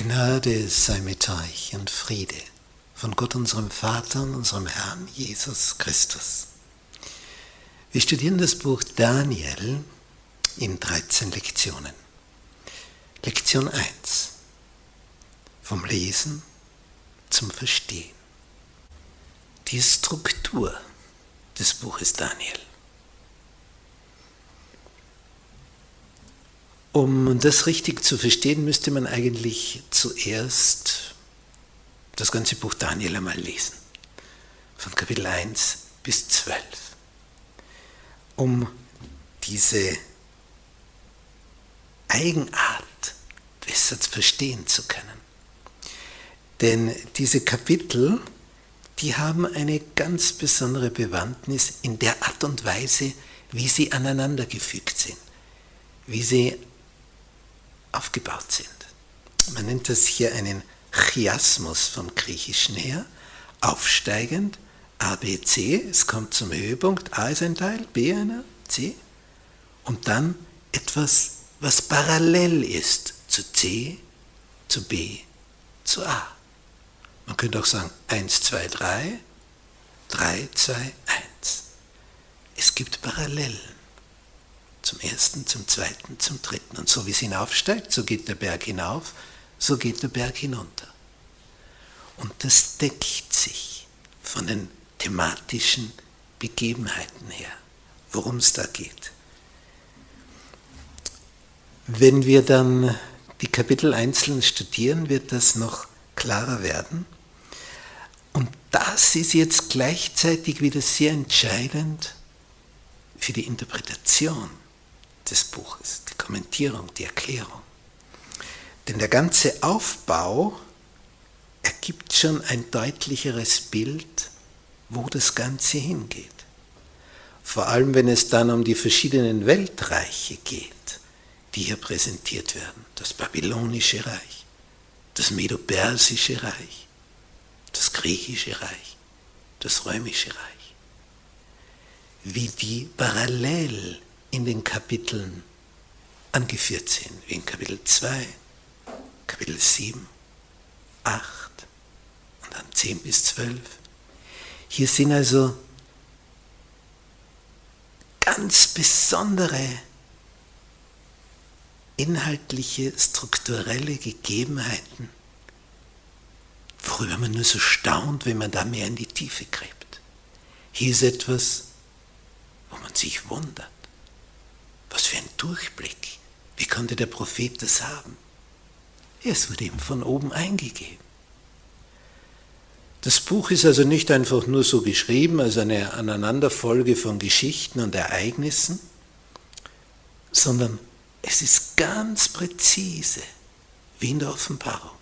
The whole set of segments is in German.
Gnade sei mit euch und Friede von Gott unserem Vater und unserem Herrn Jesus Christus. Wir studieren das Buch Daniel in 13 Lektionen. Lektion 1. Vom Lesen zum Verstehen. Die Struktur des Buches Daniel. Um das richtig zu verstehen, müsste man eigentlich zuerst das ganze Buch Daniel einmal lesen. Von Kapitel 1 bis 12. Um diese Eigenart besser verstehen zu können. Denn diese Kapitel, die haben eine ganz besondere Bewandtnis in der Art und Weise, wie sie aneinandergefügt sind, wie sie aufgebaut sind. Man nennt das hier einen Chiasmus vom Griechischen her, aufsteigend, A, B, C, es kommt zum Höhepunkt, A ist ein Teil, B einer, C, und dann etwas, was parallel ist zu C, zu B, zu A. Man könnte auch sagen 1, 2, 3, 3, 2, 1. Es gibt Parallelen. Zum ersten, zum zweiten, zum dritten. Und so wie es hinaufsteigt, so geht der Berg hinauf, so geht der Berg hinunter. Und das deckt sich von den thematischen Begebenheiten her, worum es da geht. Wenn wir dann die Kapitel einzeln studieren, wird das noch klarer werden. Und das ist jetzt gleichzeitig wieder sehr entscheidend für die Interpretation des Buches, die Kommentierung, die Erklärung. Denn der ganze Aufbau ergibt schon ein deutlicheres Bild, wo das Ganze hingeht. Vor allem, wenn es dann um die verschiedenen Weltreiche geht, die hier präsentiert werden. Das babylonische Reich, das medopersische Reich, das griechische Reich, das römische Reich. Wie die parallel in den Kapiteln angeführt sind, wie in Kapitel 2, Kapitel 7, 8 und dann 10 bis 12. Hier sind also ganz besondere inhaltliche, strukturelle Gegebenheiten, worüber man nur so staunt, wenn man da mehr in die Tiefe gräbt. Hier ist etwas, wo man sich wundert. Für ein Durchblick. Wie konnte der Prophet das haben? Es wurde ihm von oben eingegeben. Das Buch ist also nicht einfach nur so geschrieben als eine Aneinanderfolge von Geschichten und Ereignissen, sondern es ist ganz präzise, wie in der Offenbarung.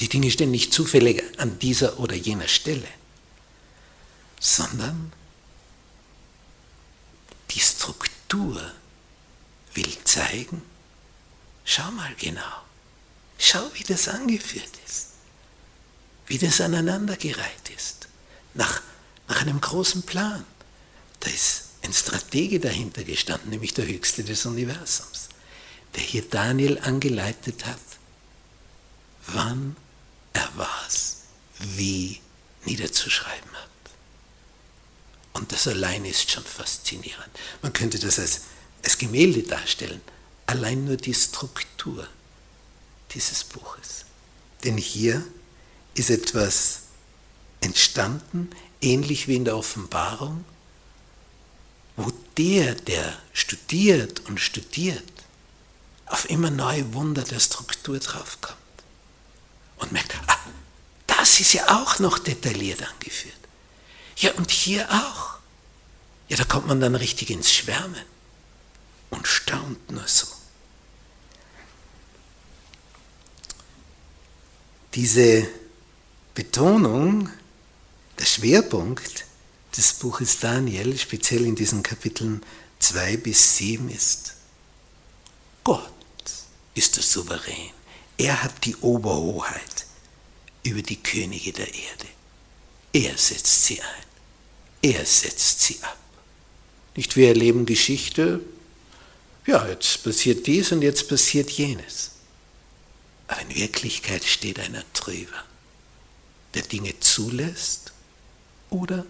Die Dinge stehen nicht zufällig an dieser oder jener Stelle, sondern die Struktur Struktur will zeigen, schau mal genau, schau, wie das angeführt ist, wie das aneinandergereiht ist, nach, nach einem großen Plan. Da ist ein Stratege dahinter gestanden, nämlich der Höchste des Universums, der hier Daniel angeleitet hat, wann er was wie niederzuschreiben hat. Und das allein ist schon faszinierend. Man könnte das als, als Gemälde darstellen. Allein nur die Struktur dieses Buches. Denn hier ist etwas entstanden, ähnlich wie in der Offenbarung, wo der, der studiert und studiert, auf immer neue Wunder der Struktur draufkommt und merkt, ah, das ist ja auch noch detailliert angeführt. Ja, und hier auch. Ja, da kommt man dann richtig ins Schwärmen und staunt nur so. Diese Betonung, der Schwerpunkt des Buches Daniel, speziell in diesen Kapiteln 2 bis 7 ist, Gott ist der Souverän. Er hat die Oberhoheit über die Könige der Erde. Er setzt sie ein. Er setzt sie ab. Nicht wir erleben Geschichte, ja, jetzt passiert dies und jetzt passiert jenes. in Wirklichkeit steht einer drüber, der Dinge zulässt oder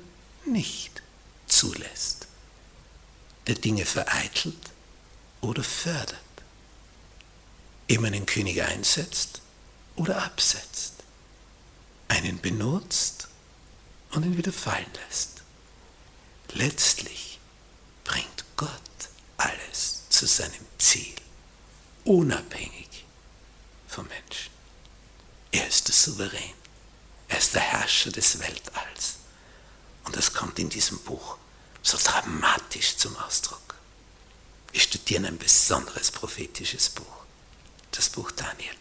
nicht zulässt, der Dinge vereitelt oder fördert, eben einen König einsetzt oder absetzt, einen benutzt und ihn wieder fallen lässt. Letztlich zu seinem Ziel, unabhängig vom Menschen. Er ist der Souverän. Er ist der Herrscher des Weltalls. Und das kommt in diesem Buch so dramatisch zum Ausdruck. Wir studieren ein besonderes prophetisches Buch, das Buch Daniel.